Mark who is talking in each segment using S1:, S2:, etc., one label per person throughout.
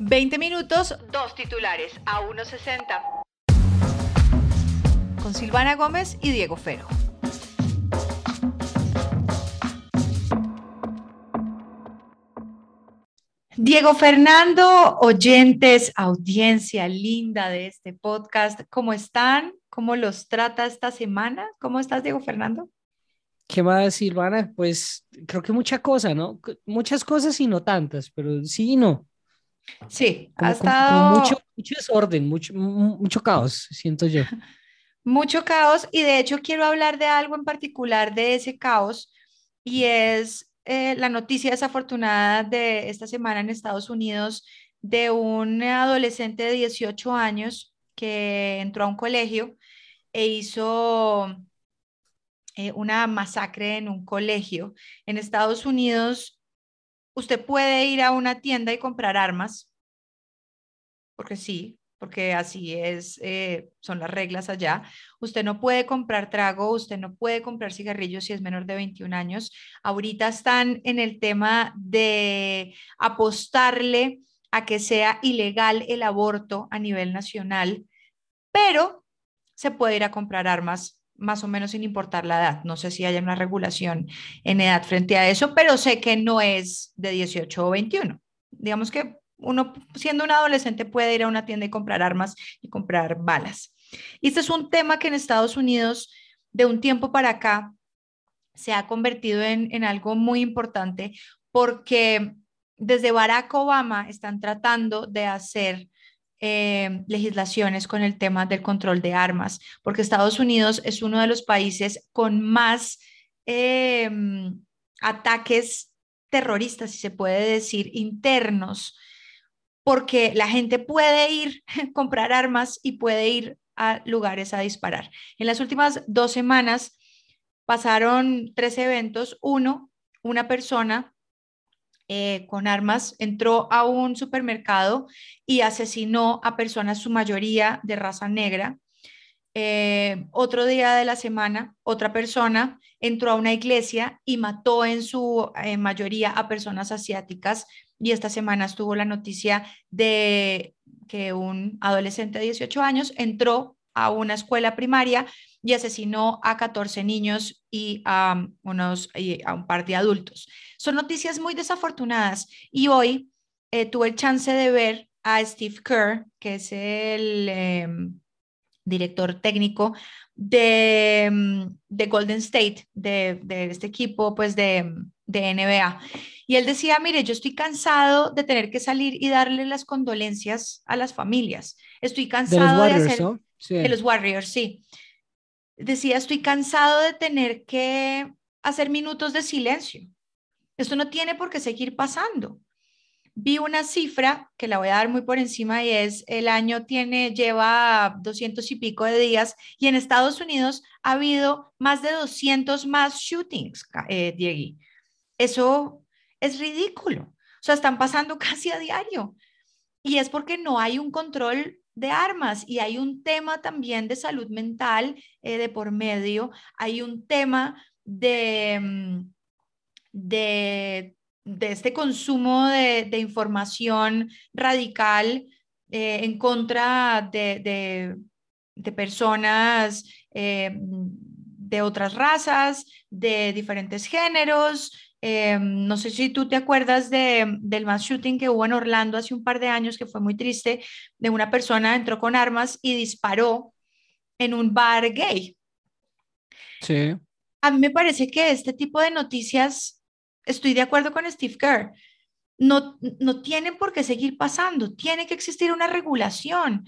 S1: 20 minutos, dos titulares a 1.60. Con Silvana Gómez y Diego Fero. Diego Fernando, oyentes, audiencia linda de este podcast, ¿cómo están? ¿Cómo los trata esta semana? ¿Cómo estás, Diego Fernando?
S2: ¿Qué más, Silvana? Pues creo que mucha cosa, ¿no? Muchas cosas y no tantas, pero sí y no.
S1: Sí, ha estado...
S2: mucho, mucho desorden, mucho, mucho caos, siento yo.
S1: Mucho caos y de hecho quiero hablar de algo en particular de ese caos y es eh, la noticia desafortunada de esta semana en Estados Unidos de un adolescente de 18 años que entró a un colegio e hizo eh, una masacre en un colegio. En Estados Unidos usted puede ir a una tienda y comprar armas, porque sí, porque así es, eh, son las reglas allá. Usted no puede comprar trago, usted no puede comprar cigarrillos si es menor de 21 años. Ahorita están en el tema de apostarle a que sea ilegal el aborto a nivel nacional, pero se puede ir a comprar armas más o menos sin importar la edad. No sé si haya una regulación en edad frente a eso, pero sé que no es de 18 o 21. Digamos que uno, siendo un adolescente, puede ir a una tienda y comprar armas y comprar balas. Y este es un tema que en Estados Unidos, de un tiempo para acá, se ha convertido en, en algo muy importante porque desde Barack Obama están tratando de hacer eh, legislaciones con el tema del control de armas, porque Estados Unidos es uno de los países con más eh, ataques terroristas, si se puede decir, internos, porque la gente puede ir a comprar armas y puede ir a lugares a disparar. En las últimas dos semanas pasaron tres eventos. Uno, una persona eh, con armas entró a un supermercado y asesinó a personas, su mayoría de raza negra. Eh, otro día de la semana, otra persona entró a una iglesia y mató en su eh, mayoría a personas asiáticas. Y esta semana estuvo la noticia de que un adolescente de 18 años entró a una escuela primaria y asesinó a 14 niños y a, unos, a un par de adultos. Son noticias muy desafortunadas y hoy eh, tuve el chance de ver a Steve Kerr, que es el em, director técnico de, em, de Golden State, de, de, este equipo pues de, de NBA. Y él decía, mire, yo estoy cansado de tener que salir y darle las condolencias a las familias. Estoy cansado de, hacer... De los Warriors, sí decía, estoy cansado de tener que hacer minutos de silencio. Esto no tiene por qué seguir pasando. Vi una cifra que la voy a dar muy por encima y es el año tiene, lleva 200 y pico de días y en Estados Unidos ha habido más de 200 más shootings, eh, Diego. Eso es ridículo. O sea, están pasando casi a diario. Y es porque no hay un control de armas y hay un tema también de salud mental eh, de por medio, hay un tema de, mm, de, de este consumo de, de información radical eh, en contra de, de, de personas eh, de otras razas, de diferentes géneros, eh, no sé si tú te acuerdas de, del mass shooting que hubo en Orlando hace un par de años, que fue muy triste, de una persona entró con armas y disparó en un bar gay.
S2: Sí.
S1: A mí me parece que este tipo de noticias, estoy de acuerdo con Steve Kerr, no, no tienen por qué seguir pasando, tiene que existir una regulación.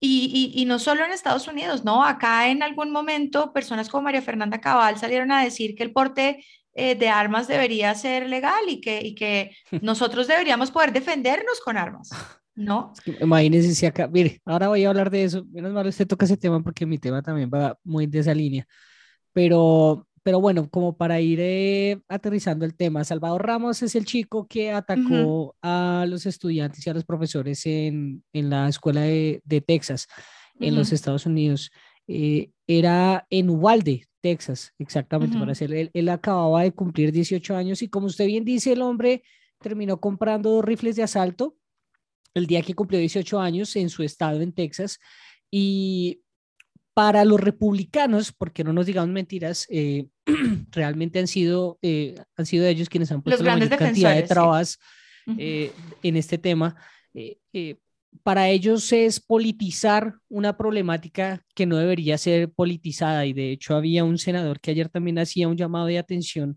S1: Y, y, y, no solo en Estados Unidos, ¿no? Acá en algún momento personas como María Fernanda Cabal salieron a decir que el porte eh, de armas debería ser legal y que, y que nosotros deberíamos poder defendernos con armas, ¿no?
S2: imagínense si acá, mire, ahora voy a hablar de eso, menos mal usted toca ese tema porque mi tema también va muy de esa línea, pero, pero bueno, como para ir eh, aterrizando el tema, Salvador Ramos es el chico que atacó a los estudiantes y a los profesores en, en la escuela de, de Texas, en los Estados Unidos. Eh, era en Uvalde, Texas, exactamente, para ser. Él, él, acababa de cumplir 18 años y como usted bien dice, el hombre terminó comprando dos rifles de asalto el día que cumplió 18 años en su estado en Texas. Y para los republicanos, porque no nos digamos mentiras, eh, realmente han sido, eh, han sido ellos quienes han puesto la mayor cantidad de trabas eh, en este tema. para ellos es politizar una problemática que no debería ser politizada y de hecho había un senador que ayer también hacía un llamado de atención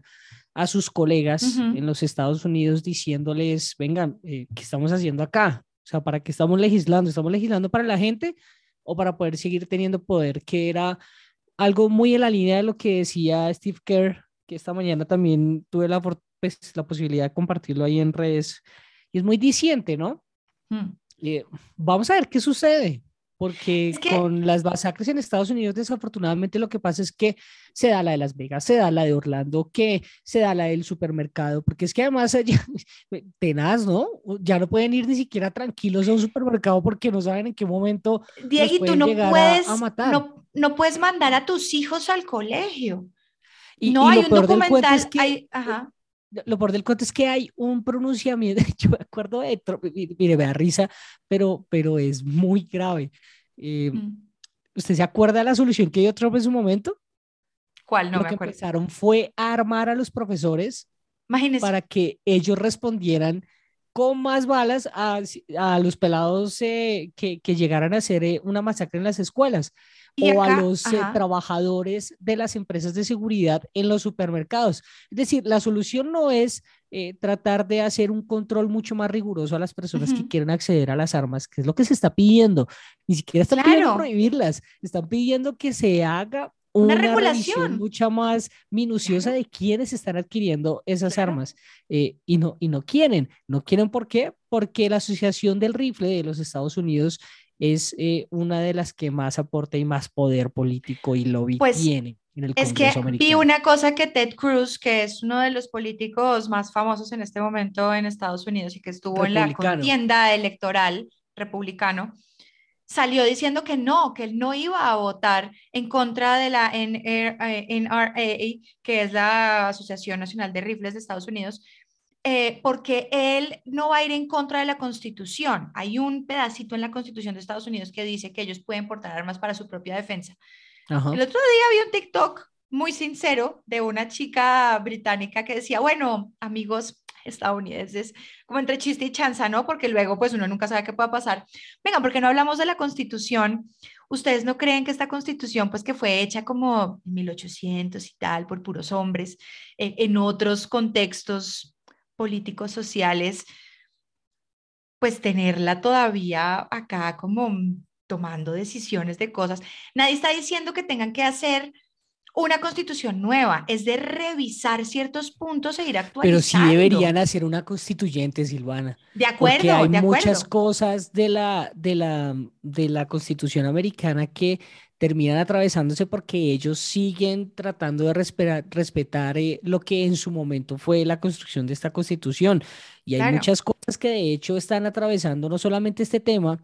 S2: a sus colegas en los Estados Unidos diciéndoles, vengan, ¿qué estamos haciendo acá? O sea, ¿para qué estamos legislando? ¿Estamos legislando para la gente o para poder seguir teniendo poder? Que era algo muy en la línea de lo que decía Steve Kerr, que esta mañana también tuve la, pues, la posibilidad de compartirlo ahí en redes. Y es muy diciente, ¿no? Hmm. Eh, vamos a ver qué sucede porque con las masacres en Estados Unidos, desafortunadamente lo que pasa es que se da la de Las Vegas, se da la de Orlando, que se da la del supermercado, porque es que además ya, tenaz, ¿no? Ya no pueden ir ni siquiera tranquilos a un supermercado porque no saben en qué momento.
S1: Diego, tú no puedes, No, no puedes mandar a tus hijos al colegio. Y, no hay un documental, ajá
S2: lo por del cuento es que hay un pronunciamiento, yo me acuerdo de, mire, me da risa, pero, pero es muy grave. Eh, mm. ¿Usted se acuerda de la solución que dio Trump en su momento?
S1: ¿Cuál? No
S2: Lo
S1: me
S2: que
S1: acuerdo.
S2: empezaron fue a armar a los profesores para que ellos respondieran con más balas a, a los pelados eh, que, que, llegaran a hacer eh, una masacre en las escuelas o a los eh, trabajadores de las empresas de seguridad en los supermercados. Es decir, la solución no es eh, tratar de hacer un control mucho más riguroso a las personas que quieren acceder a las armas, que es lo que se está pidiendo. Ni siquiera están pidiendo prohibirlas, están pidiendo que se haga una, regulación mucha más minuciosa de quiénes están adquiriendo esas armas eh, y, no, y no quieren. No quieren, ¿por qué? Porque la Asociación del Rifle de los Estados Unidos es eh, una de las que más aporta y más poder político y lobby pues, tiene. En el
S1: es que vi una cosa que Ted Cruz, que es uno de los políticos más famosos en este momento en Estados Unidos y que estuvo en la contienda electoral republicano, salió diciendo que no, que él no iba a votar en contra de la NRA, que es la Asociación Nacional de Rifles de Estados Unidos, eh, porque él no va a ir en contra de la Constitución. Hay un pedacito en la Constitución de Estados Unidos que dice que ellos pueden portar armas para su propia defensa. El otro día vi un TikTok muy sincero de una chica británica que decía, bueno, amigos estadounidenses, como entre chiste y chanza, ¿no? Porque luego pues uno nunca sabe qué pueda pasar. Venga, porque no hablamos de la constitución. ¿Ustedes no creen que esta constitución pues que fue hecha como en 1800 y tal por puros hombres, eh, en otros contextos políticos sociales, pues tenerla todavía acá como tomando decisiones de cosas. Nadie está diciendo que tengan que hacer una constitución nueva, es de revisar ciertos puntos e ir actualizando.
S2: Pero sí deberían hacer una constituyente, Silvana.
S1: De acuerdo,
S2: porque hay muchas cosas de la, de, la, de la constitución americana que terminan atravesándose porque ellos siguen tratando de respetar, eh, lo que en su momento fue la construcción de esta constitución. Y hay muchas cosas que de hecho están atravesando no solamente este tema,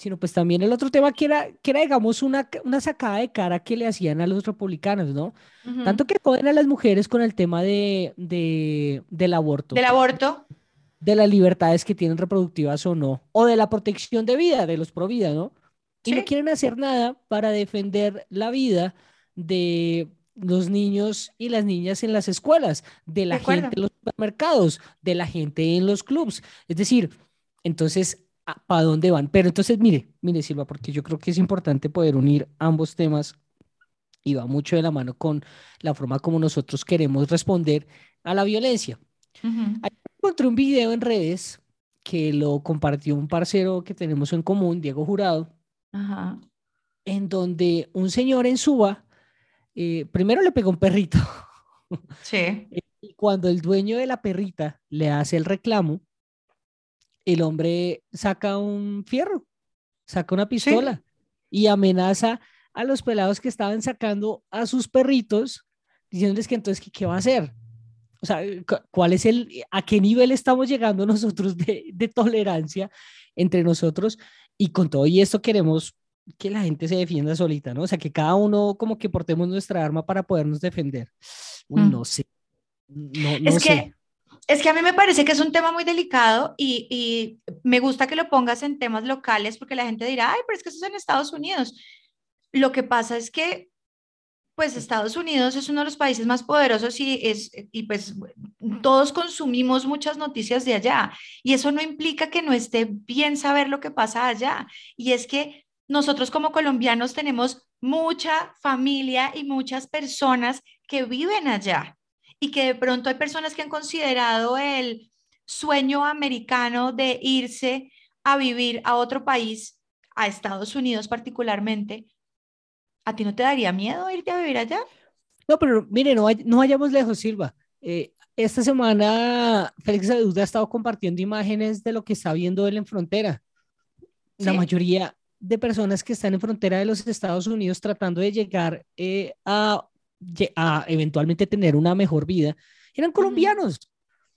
S2: sino pues también el otro tema que era, que era digamos, una, una sacada de cara que le hacían a los republicanos, ¿no? Tanto que joden a las mujeres con el tema de, de, del aborto.
S1: Del aborto.
S2: De las libertades que tienen reproductivas o no, o de la protección de vida, de los pro vida, ¿no? y no quieren hacer nada para defender la vida de los niños y las niñas en las escuelas, de la gente en los supermercados, de la gente en los clubs. Es decir, entonces, ¿para dónde van? Pero entonces, mire, mire, Silva, porque yo creo que es importante poder unir ambos temas y va mucho de la mano con la forma como nosotros queremos responder a la violencia. encontré un video en redes que lo compartió un parcero que tenemos en común, Diego Jurado, en donde un señor en Suba, eh, primero le pegó un perrito.
S1: Sí.
S2: Y cuando el dueño de la perrita le hace el reclamo, el hombre saca un fierro, saca una pistola y amenaza a los pelados que estaban sacando a sus perritos, diciéndoles que entonces, ¿qué, va a hacer? O sea, ¿cuál es el, a qué nivel estamos llegando nosotros de, de tolerancia entre nosotros? Y con todo y esto queremos que la gente se defienda solita, ¿no? O sea, que cada uno como que portemos nuestra arma para podernos defender. Uy, mm. no sé. No, no
S1: es que es que a mí me parece que es un tema muy delicado y, me gusta que lo pongas en temas locales porque la gente dirá, ay, pero es que eso es en Estados Unidos. Lo que pasa es que, pues Estados Unidos es uno de los países más poderosos y, es, y pues todos consumimos muchas noticias de allá y eso no implica que no esté bien saber lo que pasa allá. Y es que nosotros como colombianos tenemos mucha familia y muchas personas que viven allá y que de pronto hay personas que han considerado el sueño americano de irse a vivir a otro país, a Estados Unidos particularmente. ¿A ti no te daría miedo irte a vivir allá?
S2: No, pero mire, no, no vayamos lejos, Silva. Eh, esta semana Félix Aduda ha estado compartiendo imágenes de lo que está viendo él en frontera. La mayoría de personas que están en frontera de los Estados Unidos tratando de llegar eh, a, a, eventualmente tener una mejor vida, eran colombianos.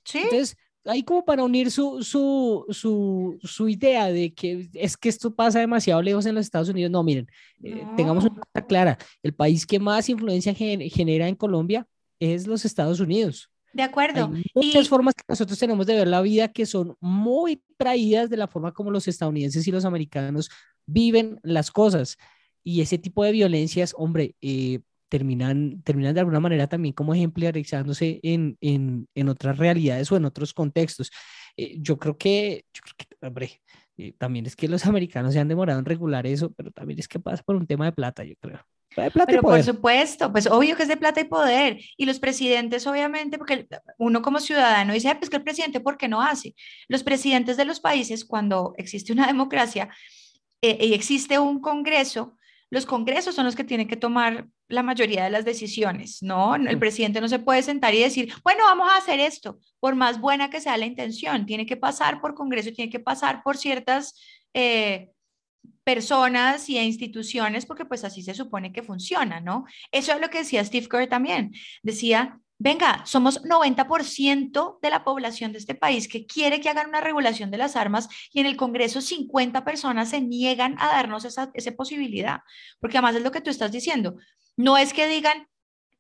S1: Sí.
S2: Entonces, ahí como para unir su, su, su, su, idea de que es que esto pasa demasiado lejos en los Estados Unidos. No, miren, eh, tengamos una cosa clara, el país que más influencia genera en Colombia es los Estados Unidos.
S1: De acuerdo.
S2: Hay muchas formas que nosotros tenemos de ver la vida que son muy traídas de la forma como los estadounidenses y los americanos viven las cosas. Y ese tipo de violencias, hombre, eh, terminan, terminan de alguna manera también como ejemplarizándose en, en, en otras realidades o en otros contextos. Eh, yo creo que, yo creo que hombre, eh, también es que los americanos se han demorado en regular eso, pero también es que pasa por un tema de plata, yo creo.
S1: Pero por supuesto, pues obvio que es de plata y poder. Y los presidentes, obviamente, porque uno como ciudadano dice, pues que el presidente, ¿por qué no hace? Los presidentes de los países, cuando existe una democracia eh, y existe un congreso, los congresos son los que tienen que tomar la mayoría de las decisiones, ¿no? El presidente no se puede sentar y decir, bueno, vamos a hacer esto, por más buena que sea la intención, tiene que pasar por congreso, tiene que pasar por ciertas eh, personas y instituciones, porque pues así se supone que funciona, ¿no? Eso es lo que decía Steve Kerr también. Decía, venga, somos 90% de la población de este país que quiere que hagan una regulación de las armas y en el Congreso 50 personas se niegan a darnos esa, posibilidad, porque además es lo que tú estás diciendo. No es que digan,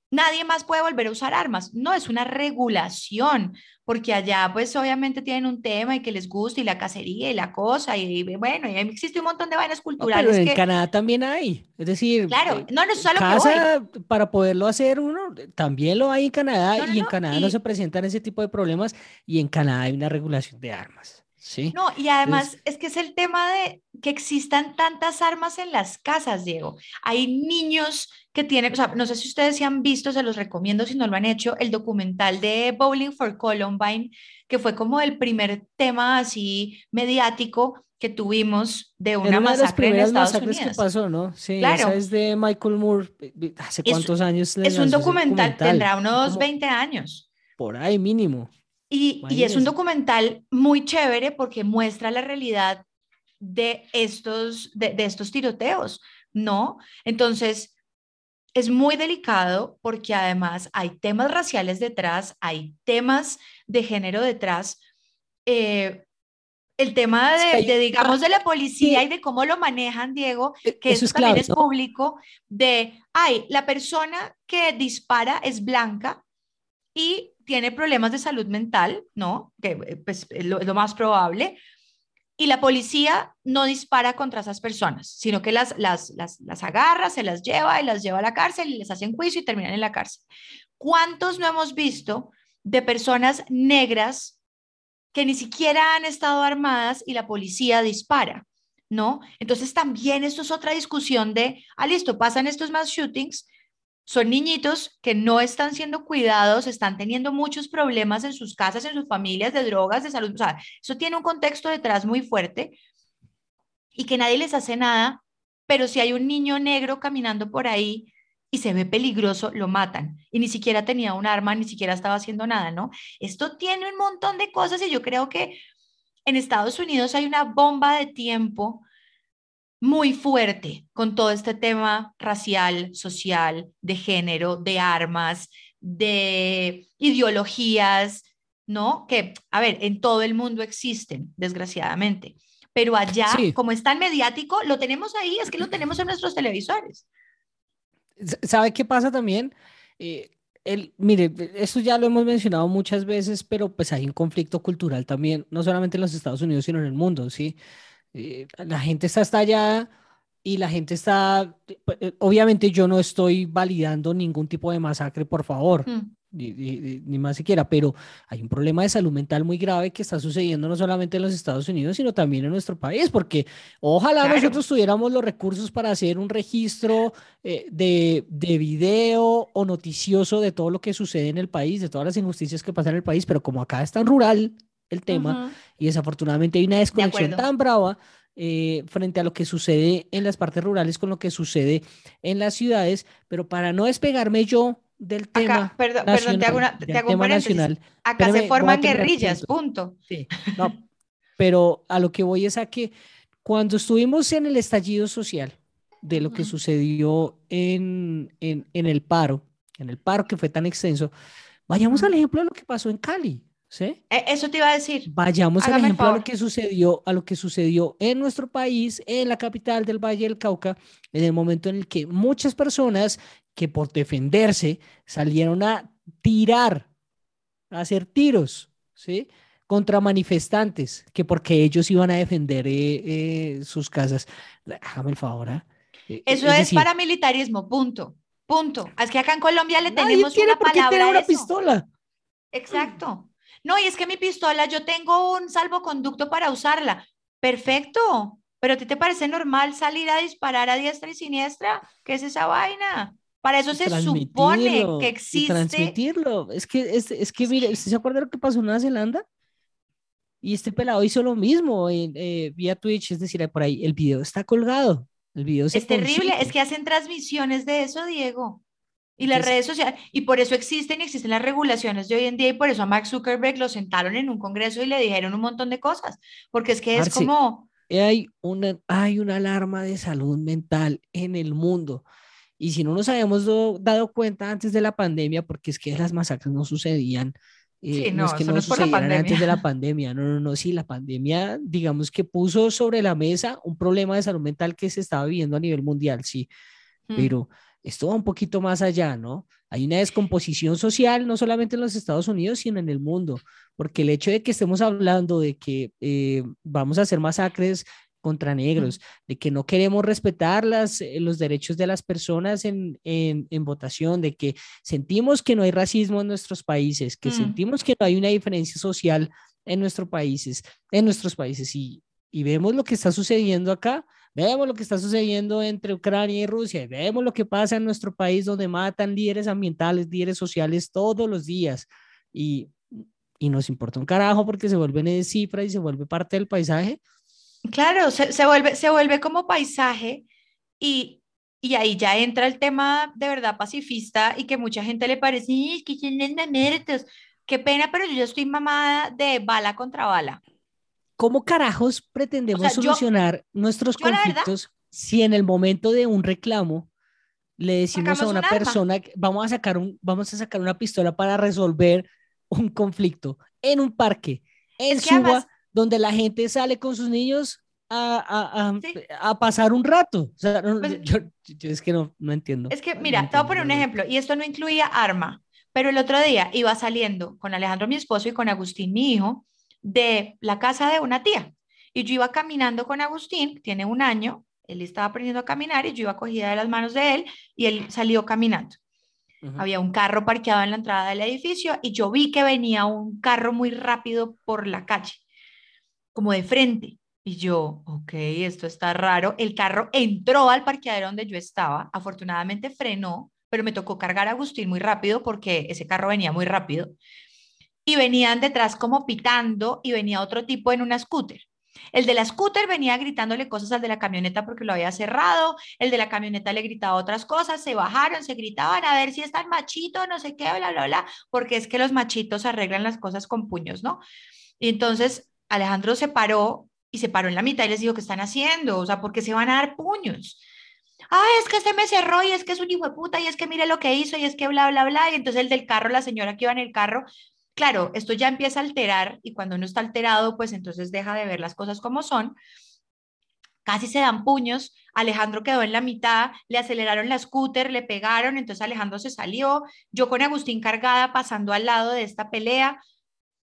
S1: nadie más puede volver a usar armas. No, es una regulación, porque allá pues obviamente tienen un tema y que les gusta y la cacería y la cosa y, bueno, y existe un montón de vainas culturales.
S2: pero en Canadá también hay, es decir,
S1: claro, eh, no, no es solo
S2: casa, para poderlo hacer uno, también lo hay en Canadá y en Canadá no se presentan ese tipo de problemas y en Canadá hay una regulación de armas. Sí.
S1: No, y además es que es el tema de que existan tantas armas en las casas, Diego. Hay niños que tienen, o sea, no sé si ustedes se han visto, se los recomiendo si no lo han hecho, el documental de Bowling for Columbine, que fue como el primer tema así mediático que tuvimos de una, masacre en Estados Unidos.
S2: que pasó, ¿no? Sí, claro. esa es de Michael Moore. ¿Hace cuántos años?
S1: Es un documental, tendrá unos 20 años.
S2: Por ahí mínimo.
S1: Y, es un documental muy chévere porque muestra la realidad de estos, de, estos tiroteos, ¿no? Entonces, es muy delicado porque además hay temas raciales detrás, hay temas de género detrás. Eh, el tema de, digamos, de la policía y de cómo lo manejan, Diego, e, que eso, también es público, de, ay, la persona que dispara es blanca y tiene problemas de salud mental, ¿no? Que eh, pues, es lo, más probable. Y la policía no dispara contra esas personas, sino que las, las, las, las agarra, se las lleva y las lleva a la cárcel y les hacen juicio y terminan en la cárcel. ¿Cuántos no hemos visto de personas negras que ni siquiera han estado armadas y la policía dispara? ¿No? Entonces también esto es otra discusión de, ah, listo, pasan estos más shootings, son niñitos que no están siendo cuidados, están teniendo muchos problemas en sus casas, en sus familias, de drogas, de salud. O sea, eso tiene un contexto detrás muy fuerte y que nadie les hace nada, pero si hay un niño negro caminando por ahí y se ve peligroso, lo matan. Y ni siquiera tenía un arma, ni siquiera estaba haciendo nada, ¿no? Esto tiene un montón de cosas y yo creo que en Estados Unidos hay una bomba de tiempo muy fuerte con todo este tema racial, social, de género, de armas, de ideologías, ¿no? Que, a ver, en todo el mundo existen, desgraciadamente. Pero allá, como es tan mediático, lo tenemos ahí, es que lo tenemos en nuestros televisores.
S2: ¿Sabe qué pasa también? Eh, el, mire, esto ya lo hemos mencionado muchas veces, pero pues hay un conflicto cultural también, no solamente en los Estados Unidos, sino en el mundo, ¿sí? Eh, la gente está estallada y la gente está, eh, obviamente yo no estoy validando ningún tipo de masacre, por favor. Mm ni, más siquiera, pero hay un problema de salud mental muy grave que está sucediendo no solamente en los Estados Unidos, sino también en nuestro país, porque ojalá nosotros tuviéramos los recursos para hacer un registro eh, de, de, video o noticioso de todo lo que sucede en el país, de todas las injusticias que pasan en el país, pero como acá es tan rural el tema y desafortunadamente hay una desconexión tan brava. Eh, frente a lo que sucede en las partes rurales con lo que sucede en las ciudades, pero para no despegarme yo del tema.
S1: perdón, te hago, una, te hago un Nacional. Acá se forman guerrillas, punto.
S2: Sí, no, pero a lo que voy es a que cuando estuvimos en el estallido social de lo que sucedió en, en, en, el paro, en el paro que fue tan extenso, vayamos al ejemplo de lo que pasó en Cali. ¿Sí?
S1: E, eso te iba a decir.
S2: Vayamos al ejemplo a lo que sucedió, a lo que sucedió en nuestro país, en la capital del Valle del Cauca, en el momento en el que muchas personas que por defenderse salieron a tirar, a hacer tiros, ¿sí? Contra manifestantes, que porque ellos iban a defender eh, eh, sus casas. Déjame el favor. ¿ah?
S1: Eh, eso es, paramilitarismo, punto. Punto. Es que acá en Colombia le tenemos una palabra.
S2: una pistola.
S1: Exacto. No, y es que mi pistola, yo tengo un salvoconducto para usarla. Perfecto. Pero ¿a ti te parece normal salir a disparar a diestra y siniestra? ¿Qué es esa vaina? Para eso se supone que existe.
S2: transmitirlo. Es que, es, es que, mire, ¿usted se acuerda de lo que pasó en Nueva Zelanda? Y este pelado hizo lo mismo en, eh, vía Twitch, es decir, por ahí el video está colgado. El video
S1: es terrible, es que hacen transmisiones de eso, Diego. Y las redes sociales, y por eso existen y existen las regulaciones de hoy en día, y por eso a Mark Zuckerberg lo sentaron en un congreso y le dijeron un montón de cosas, porque es que es como...
S2: Hay una, hay una alarma de salud mental en el mundo. Y si no nos habíamos dado cuenta antes de la pandemia, porque es que las masacres no sucedían, eh, no, es que no, sucedieran antes de la pandemia, no, no, no, sí, la pandemia, digamos que puso sobre la mesa un problema de salud mental que se estaba viviendo a nivel mundial, sí, mm. pero esto va un poquito más allá, ¿no? Hay una descomposición social, no solamente en los Estados Unidos, sino en el mundo, porque el hecho de que estemos hablando de que eh, vamos a hacer masacres contra negros, de que no queremos respetar las, eh, los derechos de las personas en, en, votación, de que sentimos que no hay racismo en nuestros países, que mm. sentimos que no hay una diferencia social en nuestros países, en nuestros países y, y vemos lo que está sucediendo acá, vemos lo que está sucediendo entre Ucrania y Rusia, vemos lo que pasa en nuestro país donde matan líderes ambientales, líderes sociales todos los días y, y nos importa un carajo porque se vuelven de cifra y se vuelve parte del paisaje
S1: Claro, se, vuelve, se vuelve como paisaje y, y ahí ya entra el tema de verdad pacifista y que mucha gente le parece, es que tienen méritos. Qué pena, pero yo estoy mamada de bala contra bala.
S2: ¿Cómo carajos pretendemos solucionar nuestros conflictos si en el momento de un reclamo le decimos a una persona vamos a sacar un vamos a sacar una pistola para resolver un conflicto en un parque en Suba donde la gente sale con sus niños a, a, a, pasar un rato. O sea, pues yo, es que no, no entiendo.
S1: Es que, mira, te voy a poner un ejemplo, y esto no incluía arma, pero el otro día iba saliendo con Alejandro, mi esposo, y con Agustín, mi hijo, de la casa de una tía. Y yo iba caminando con Agustín, tiene un año, él estaba aprendiendo a caminar y yo iba cogida de las manos de él y él salió caminando. Había un carro parqueado en la entrada del edificio y yo vi que venía un carro muy rápido por la calle como de frente. Y yo, ok, esto está raro. El carro entró al parqueadero donde yo estaba, afortunadamente frenó, pero me tocó cargar a Agustín muy rápido porque ese carro venía muy rápido. Y venían detrás como pitando y venía otro tipo en una scooter. El de la scooter venía gritándole cosas al de la camioneta porque lo había cerrado, el de la camioneta le gritaba otras cosas, se bajaron, se gritaban a ver si están machito, no sé qué, bla, bla, bla, porque es que los machitos arreglan las cosas con puños, ¿no? Y entonces Alejandro se paró y se paró en la mitad y les dijo, ¿qué están haciendo? O sea, ¿por qué se van a dar puños? Ah, es que se me cerró y es que es un hijo de puta y es que mire lo que hizo y es que bla, bla, bla. Y entonces el del carro, la señora que iba en el carro, claro, esto ya empieza a alterar y cuando uno está alterado, pues entonces deja de ver las cosas como son. casi se dan puños, Alejandro quedó en la mitad, le aceleraron la scooter, le pegaron, entonces Alejandro se salió, yo con Agustín cargada pasando al lado de esta pelea,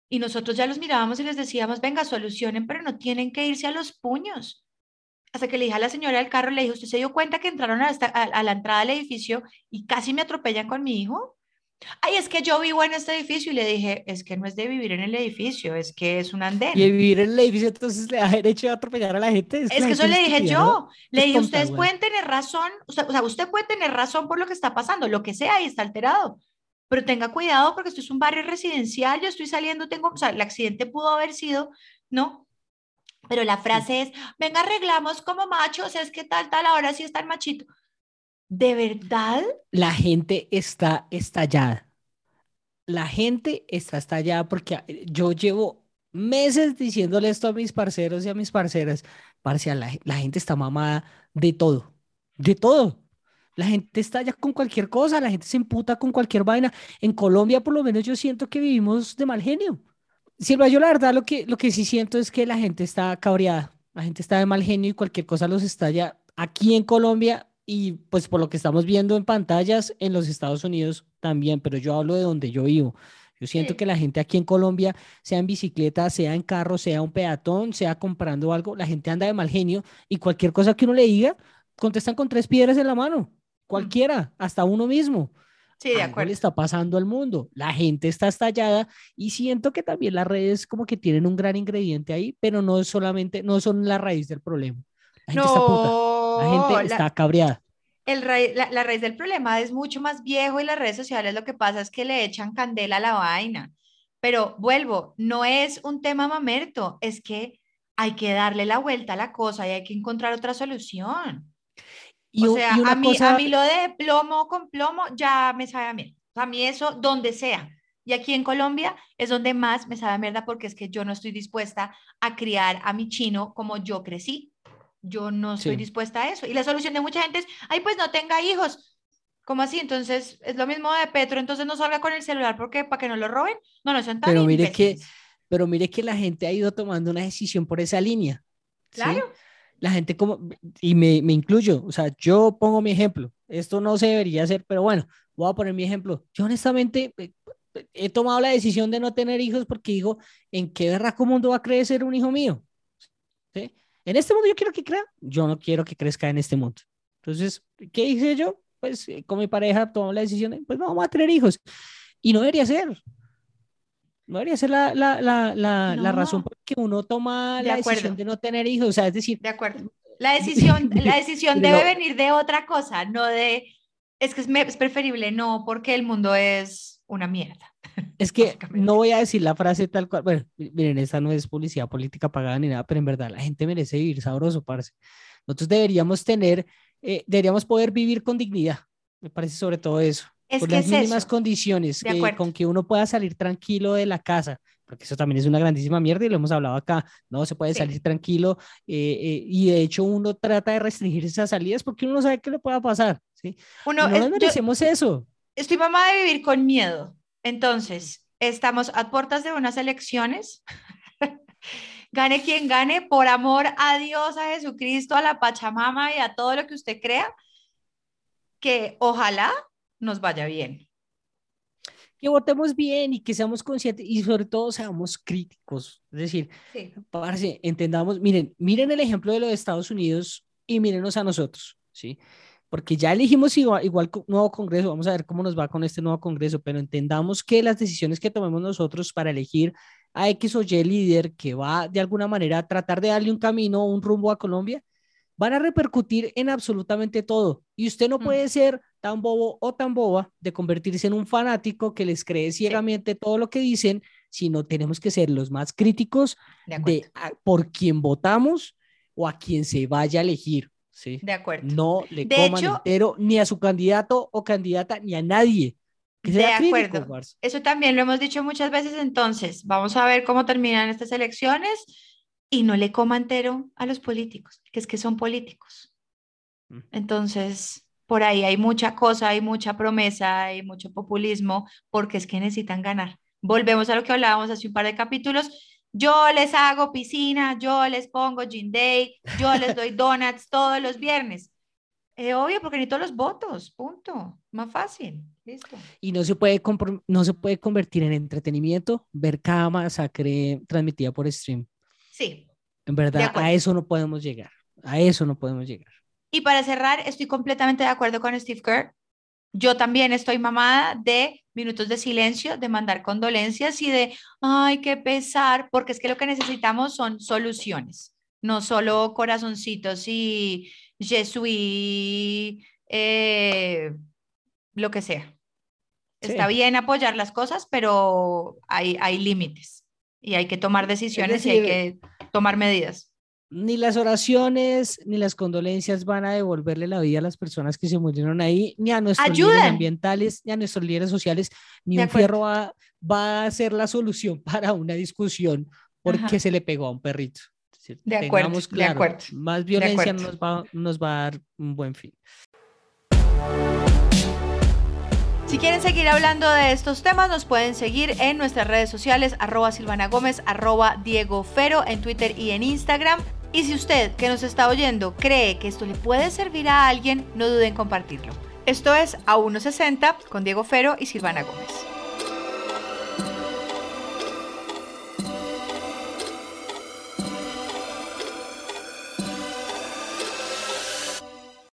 S1: y nosotros ya los mirábamos y les decíamos, venga, solucionen, pero no tienen que irse a los puños. Hasta que le dije a la señora del carro, le dije, ¿usted se dio cuenta que entraron a, a la entrada del edificio y casi me atropellan con mi hijo? Ay, es que yo vivo en este edificio y le dije, es que no es de vivir en el edificio, es que es un andén.
S2: Y vivir en el edificio entonces le da derecho a atropellar a la gente.
S1: Es, que, eso le dije yo, le dije, ustedes pueden tener razón, o sea, usted puede tener razón por lo que está pasando, lo que sea, y está alterado, pero tenga cuidado porque esto es un barrio residencial, yo estoy saliendo, tengo, o sea, el accidente pudo haber sido, ¿no? Pero la frase es, venga, arreglamos como machos, es que tal, tal, ahora sí está el machito. ¿De verdad?
S2: La gente está estallada. La gente está estallada porque ah, yo llevo meses diciéndole esto a mis parceros y a mis parceras. Parcial, la, gente está mamada de todo, de todo. La gente está ya con cualquier cosa, la gente se imputa con cualquier vaina. En Colombia, por lo menos, yo siento que vivimos de mal genio. Silva, yo la verdad lo que, lo que sí siento es que la gente está cabreada, la gente está de mal genio y cualquier cosa los estalla. Aquí en Colombia y pues por lo que estamos viendo en pantallas en los Estados Unidos también, pero yo hablo de donde yo vivo. Yo siento que la gente aquí en Colombia, sea en bicicleta, sea en carro, sea un peatón, sea comprando algo, la gente anda de mal genio y cualquier cosa que uno le diga, contestan con tres piedras en la mano. Cualquiera, hasta uno mismo.
S1: Sí, de acuerdo.
S2: le está pasando al mundo. La gente está estallada y siento que también las redes como que tienen un gran ingrediente ahí, pero no solamente, no son la raíz del problema. La gente está puta. La gente está cabreada.
S1: El la, raíz del problema es mucho más viejo y las redes sociales lo que pasa es que le echan candela a la vaina. Pero vuelvo, no es un tema mamerto, es que hay que darle la vuelta a la cosa y hay que encontrar otra solución. Y, o sea, a, mí, a mí lo de plomo con plomo ya me sabe a mí. A mí eso, donde sea. Y aquí en Colombia es donde más me sabe a mierda porque es que yo no estoy dispuesta a criar a mi chino como yo crecí. Yo no estoy dispuesta a eso. Y la solución de mucha gente es, ay, pues no tenga hijos. ¿Cómo así? Entonces, es lo mismo de Petro, entonces no salga con el celular porque para que no lo roben. No, no son tan
S2: Pero mire que pero mire que la gente ha ido tomando una decisión por esa línea.
S1: Claro.
S2: La gente como, y me, me, incluyo, o sea, yo pongo mi ejemplo, esto no se debería hacer, pero bueno, voy a poner mi ejemplo. Yo honestamente eh, he tomado la decisión de no tener hijos porque digo, ¿en qué berraco mundo va a crecer un hijo mío? ¿Sí? En este mundo yo quiero que crea, yo no quiero que crezca en este mundo. Entonces, ¿qué hice yo? Pues eh, con mi pareja tomamos la decisión de, pues no, vamos a tener hijos. Y no debería ser. No debería ser la, la, la, la, la razón por que uno toma la decisión de no tener hijos. O sea, es decir...
S1: De acuerdo. La decisión, la decisión debe venir de otra cosa, no de... Es que es, es preferible no, porque el mundo es una mierda.
S2: Es que no voy a decir la frase tal cual. Bueno, miren, esta no es publicidad política pagada ni nada, pero en verdad la gente merece vivir sabroso, parce. Nosotros deberíamos tener, eh, deberíamos poder vivir con dignidad. Me parece sobre todo eso. Es con las mínimas condiciones, con que uno pueda salir tranquilo de la casa, porque eso también es una grandísima mierda y lo hemos hablado acá, no se puede salir tranquilo eh, eh, y de hecho uno trata de restringir esas salidas porque uno no sabe qué le pueda pasar, ¿sí?
S1: Uno,
S2: no merecemos eso.
S1: Estoy mamá de vivir con miedo, entonces, estamos a puertas de unas elecciones. gane quien gane, por amor a Dios, a Jesucristo, a la Pachamama y a todo lo que usted crea, que ojalá nos vaya bien.
S2: Que votemos bien y que seamos conscientes y sobre todo seamos críticos. Es decir, entendamos, miren, miren el ejemplo de los Estados Unidos y mírenos a nosotros, ¿sí? Porque ya elegimos igual, igual nuevo Congreso, vamos a ver cómo nos va con este nuevo Congreso, pero entendamos que las decisiones que tomemos nosotros para elegir a X o Y líder que va de alguna manera a tratar de darle un camino, un rumbo a Colombia, van a repercutir en absolutamente todo. Y usted no mm. puede ser tan bobo o tan boba de convertirse en un fanático que les cree ciegamente todo lo que dicen, sino tenemos que ser los más críticos de, por quién votamos o a quien se vaya a elegir. ¿Sí?
S1: De acuerdo.
S2: No le coman entero ni a su candidato o candidata ni a nadie.
S1: de acuerdo. Eso también lo hemos dicho muchas veces entonces. Vamos a ver cómo terminan estas elecciones y no le coma entero a los políticos, que es que son políticos. Mm. Entonces, por ahí hay mucha cosa, hay mucha promesa, hay mucho populismo, porque es que necesitan ganar. Volvemos a lo que hablábamos hace un par de capítulos Yo les hago piscina, yo les pongo gin day, yo les doy donuts todos los viernes. Es obvio, porque ni todos los votos, punto. Más fácil, listo.
S2: Y no se puede, no se puede convertir en entretenimiento ver cada masacre transmitida por stream.
S1: Sí.
S2: En verdad, a eso no podemos llegar. A eso no podemos llegar.
S1: Y para cerrar, estoy completamente de acuerdo con Steve Kerr. Yo también estoy mamada de minutos de silencio, de mandar condolencias y de, ay, qué pesar, porque es que lo que necesitamos son soluciones, no solo corazoncitos y Jesús, eh, lo que sea. Está bien apoyar las cosas, pero hay, hay límites y hay que tomar decisiones y hay que tomar medidas.
S2: Ni las oraciones ni las condolencias van a devolverle la vida a las personas que se murieron ahí, ni a nuestros líderes ambientales, ni a nuestros líderes sociales, ni un fierro va, va, a ser la solución para una discusión porque se le pegó a un perrito
S1: de acuerdo, claro,
S2: Más violencia nos va, nos va a dar un buen fin.
S1: Si quieren seguir hablando de estos temas, nos pueden seguir en nuestras redes sociales, arroba Silvana Gómez, arroba Diego Fero, en Twitter y en Instagram. Y si usted que nos está oyendo cree que esto le puede servir a alguien, no duden en compartirlo. Esto es A 160 con Diego Fero y Silvana Gómez.